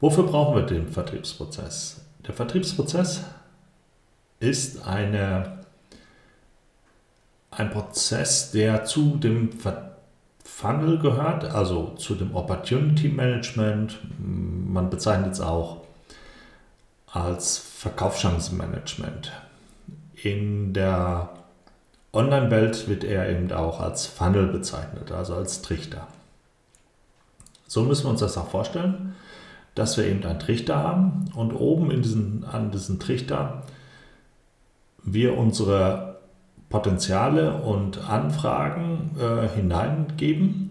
Wofür brauchen wir den Vertriebsprozess? Der Vertriebsprozess ist eine, ein Prozess, der zu dem Funnel gehört, also zu dem Opportunity Management. Man bezeichnet es auch als Verkaufschancenmanagement. In der Online-Welt wird er eben auch als Funnel bezeichnet, also als Trichter. So müssen wir uns das auch vorstellen dass wir eben einen Trichter haben und oben in diesen, an diesen Trichter wir unsere Potenziale und Anfragen äh, hineingeben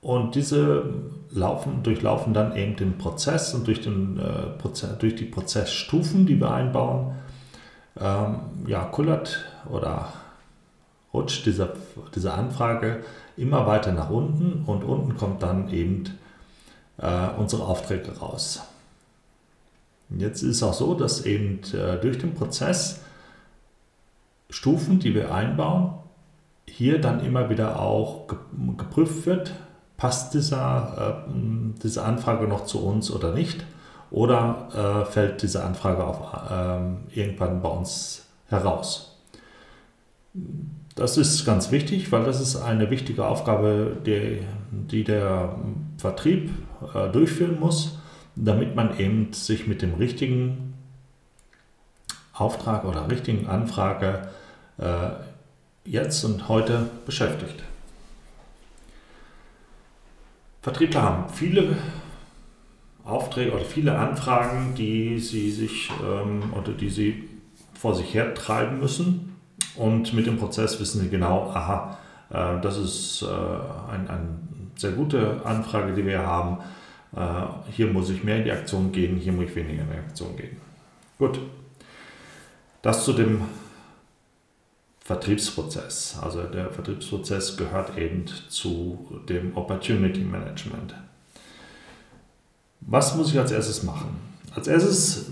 und diese laufen, durchlaufen dann eben den Prozess und durch, den, äh, Prozess, durch die Prozessstufen, die wir einbauen, ähm, ja, kullert oder rutscht diese, diese Anfrage immer weiter nach unten und unten kommt dann eben äh, unsere Aufträge raus. Jetzt ist es auch so, dass eben äh, durch den Prozess Stufen, die wir einbauen, hier dann immer wieder auch geprüft wird, passt dieser, äh, diese Anfrage noch zu uns oder nicht, oder äh, fällt diese Anfrage auf, äh, irgendwann bei uns heraus. Das ist ganz wichtig, weil das ist eine wichtige Aufgabe, die, die der Vertrieb äh, durchführen muss, damit man eben sich mit dem richtigen Auftrag oder richtigen Anfrage äh, jetzt und heute beschäftigt. Vertriebler haben viele Aufträge oder viele Anfragen, die sie sich ähm, oder die sie vor sich her treiben müssen. Und mit dem Prozess wissen sie genau, aha, äh, das ist äh, ein, ein sehr gute Anfrage, die wir haben. Äh, hier muss ich mehr in die Aktion gehen, hier muss ich weniger in die Aktion gehen. Gut. Das zu dem Vertriebsprozess. Also der Vertriebsprozess gehört eben zu dem Opportunity Management. Was muss ich als erstes machen? Als erstes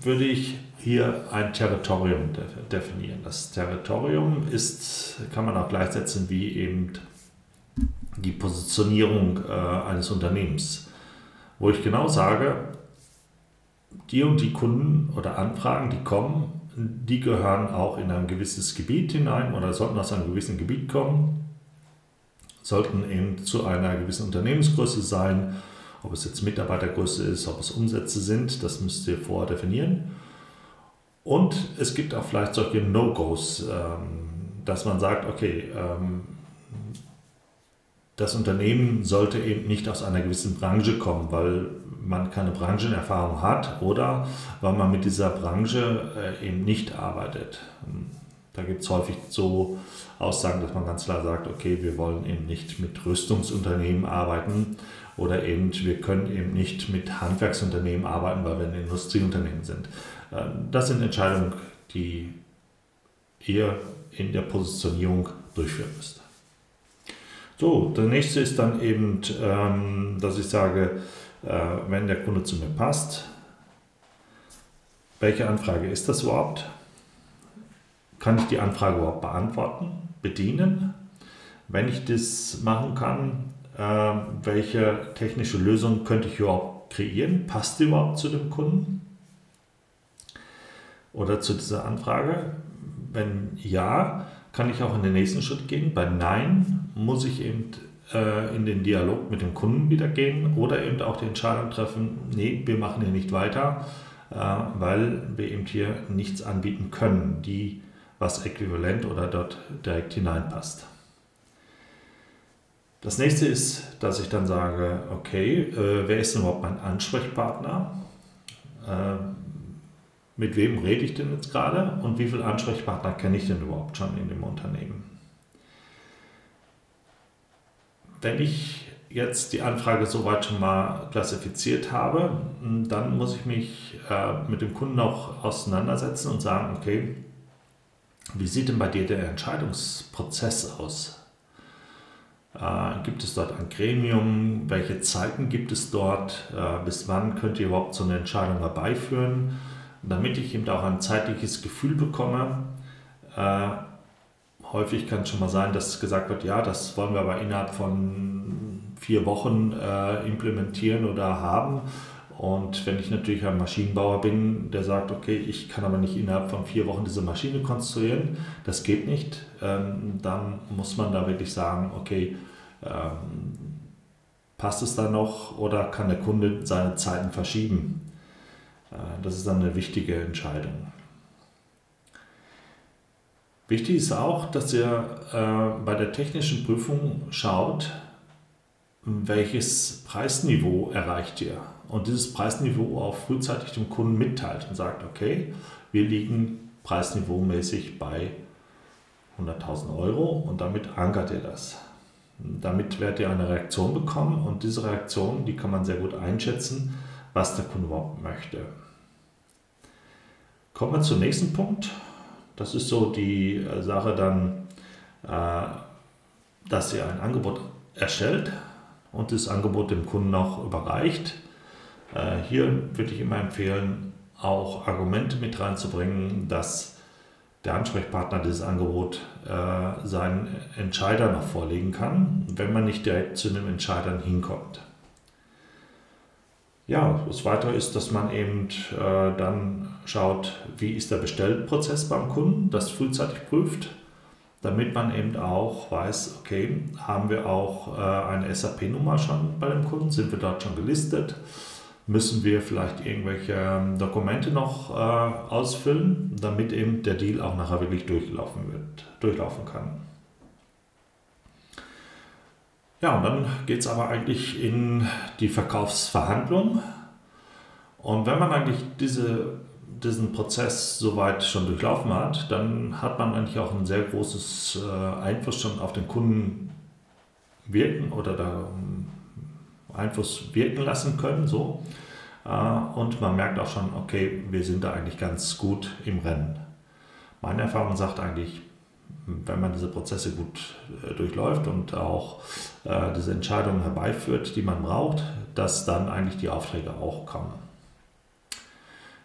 würde ich hier ein Territorium definieren. Das Territorium ist, kann man auch gleichsetzen wie eben die Positionierung äh, eines Unternehmens, wo ich genau sage, die und die Kunden oder Anfragen, die kommen, die gehören auch in ein gewisses Gebiet hinein oder sollten aus einem gewissen Gebiet kommen, sollten eben zu einer gewissen Unternehmensgröße sein, ob es jetzt Mitarbeitergröße ist, ob es Umsätze sind, das müsst ihr vorher definieren. Und es gibt auch vielleicht solche No-Gos, ähm, dass man sagt, okay, ähm, das Unternehmen sollte eben nicht aus einer gewissen Branche kommen, weil man keine Branchenerfahrung hat oder weil man mit dieser Branche äh, eben nicht arbeitet. Da gibt es häufig so Aussagen, dass man ganz klar sagt, okay, wir wollen eben nicht mit Rüstungsunternehmen arbeiten oder eben wir können eben nicht mit Handwerksunternehmen arbeiten, weil wir ein Industrieunternehmen sind. Ähm, das sind Entscheidungen, die ihr in der Positionierung durchführen müsst. So, der nächste ist dann eben, ähm, dass ich sage, äh, wenn der Kunde zu mir passt, welche Anfrage ist das überhaupt? Kann ich die Anfrage überhaupt beantworten, bedienen? Wenn ich das machen kann, äh, welche technische Lösung könnte ich überhaupt kreieren? Passt die überhaupt zu dem Kunden? Oder zu dieser Anfrage? Wenn ja, kann ich auch in den nächsten Schritt gehen. Bei Nein muss ich eben äh, in den Dialog mit dem Kunden wieder gehen oder eben auch die Entscheidung treffen, nee, wir machen hier nicht weiter, äh, weil wir eben hier nichts anbieten können, die was äquivalent oder dort direkt hineinpasst. Das nächste ist, dass ich dann sage, okay, äh, wer ist denn überhaupt mein Ansprechpartner? Mit wem rede ich denn jetzt gerade und wie viele Ansprechpartner kenne ich denn überhaupt schon in dem Unternehmen. Wenn ich jetzt die Anfrage soweit schon mal klassifiziert habe, dann muss ich mich äh, mit dem Kunden auch auseinandersetzen und sagen, okay, wie sieht denn bei dir der Entscheidungsprozess aus? Äh, gibt es dort ein Gremium? Welche Zeiten gibt es dort? Äh, bis wann könnt ihr überhaupt so eine Entscheidung herbeiführen? Damit ich eben auch ein zeitliches Gefühl bekomme, äh, häufig kann es schon mal sein, dass gesagt wird, ja, das wollen wir aber innerhalb von vier Wochen äh, implementieren oder haben. Und wenn ich natürlich ein Maschinenbauer bin, der sagt, okay, ich kann aber nicht innerhalb von vier Wochen diese Maschine konstruieren, das geht nicht, ähm, dann muss man da wirklich sagen, okay, ähm, passt es da noch oder kann der Kunde seine Zeiten verschieben? Äh, das ist dann eine wichtige Entscheidung. Wichtig ist auch, dass ihr äh, bei der technischen Prüfung schaut, welches Preisniveau erreicht ihr. Und dieses Preisniveau auch frühzeitig dem Kunden mitteilt und sagt, okay, wir liegen preisniveaumäßig bei 100.000 Euro und damit ankert ihr das. Damit werdet ihr eine Reaktion bekommen und diese Reaktion, die kann man sehr gut einschätzen, was der Kunde überhaupt möchte. Kommen wir zum nächsten Punkt. Das ist so die äh, Sache dann, äh, dass ihr ein Angebot erstellt und das Angebot dem Kunden auch überreicht. Äh, hier würde ich immer empfehlen, auch Argumente mit reinzubringen, dass der Ansprechpartner dieses Angebot seinen Entscheider noch vorlegen kann, wenn man nicht direkt zu den Entscheidern hinkommt. Ja, das Weitere ist, dass man eben dann schaut, wie ist der Bestellprozess beim Kunden, das frühzeitig prüft, damit man eben auch weiß, okay, haben wir auch äh, eine SAP-Nummer schon bei dem Kunden, sind wir dort schon gelistet, müssen wir vielleicht irgendwelche ähm, Dokumente noch äh, ausfüllen, damit eben der Deal auch nachher wirklich durchlaufen wird, durchlaufen kann. Ja, und dann geht es aber eigentlich in die Verkaufsverhandlung. Und wenn man eigentlich diese, diesen Prozess soweit schon durchlaufen hat, dann hat man eigentlich auch ein sehr großes äh, Einfluss schon auf den Kunden wirken oder da ähm, Einfluss wirken lassen können. So. Äh, und man merkt auch schon, okay, wir sind da eigentlich ganz gut im Rennen. Meine Erfahrung sagt eigentlich, wenn man diese Prozesse gut äh, durchläuft und auch diese Entscheidungen herbeiführt, die man braucht, dass dann eigentlich die Aufträge auch kommen.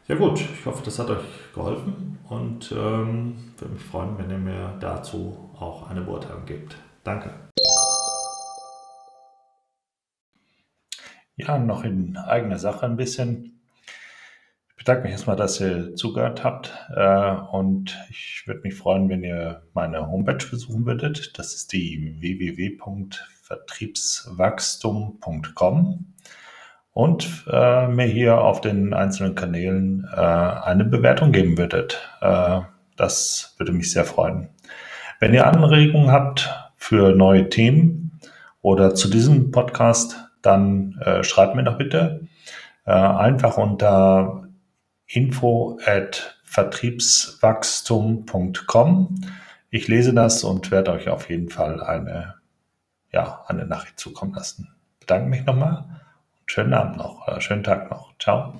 Ja gut, ich hoffe, das hat euch geholfen und ähm, würde mich freuen, wenn ihr mir dazu auch eine Beurteilung gebt. Danke. Ja, noch in eigener Sache ein bisschen bedanke mich erstmal, dass ihr zugehört habt äh, und ich würde mich freuen, wenn ihr meine Homepage besuchen würdet. Das ist die www.vertriebswachstum.com und äh, mir hier auf den einzelnen Kanälen äh, eine Bewertung geben würdet. Äh, das würde mich sehr freuen. Wenn ihr Anregungen habt für neue Themen oder zu diesem Podcast, dann äh, schreibt mir doch bitte äh, einfach unter info at vertriebswachstum.com. Ich lese das und werde euch auf jeden Fall eine, ja, eine Nachricht zukommen lassen. Bedanke mich nochmal schönen Abend noch oder schönen Tag noch. Ciao.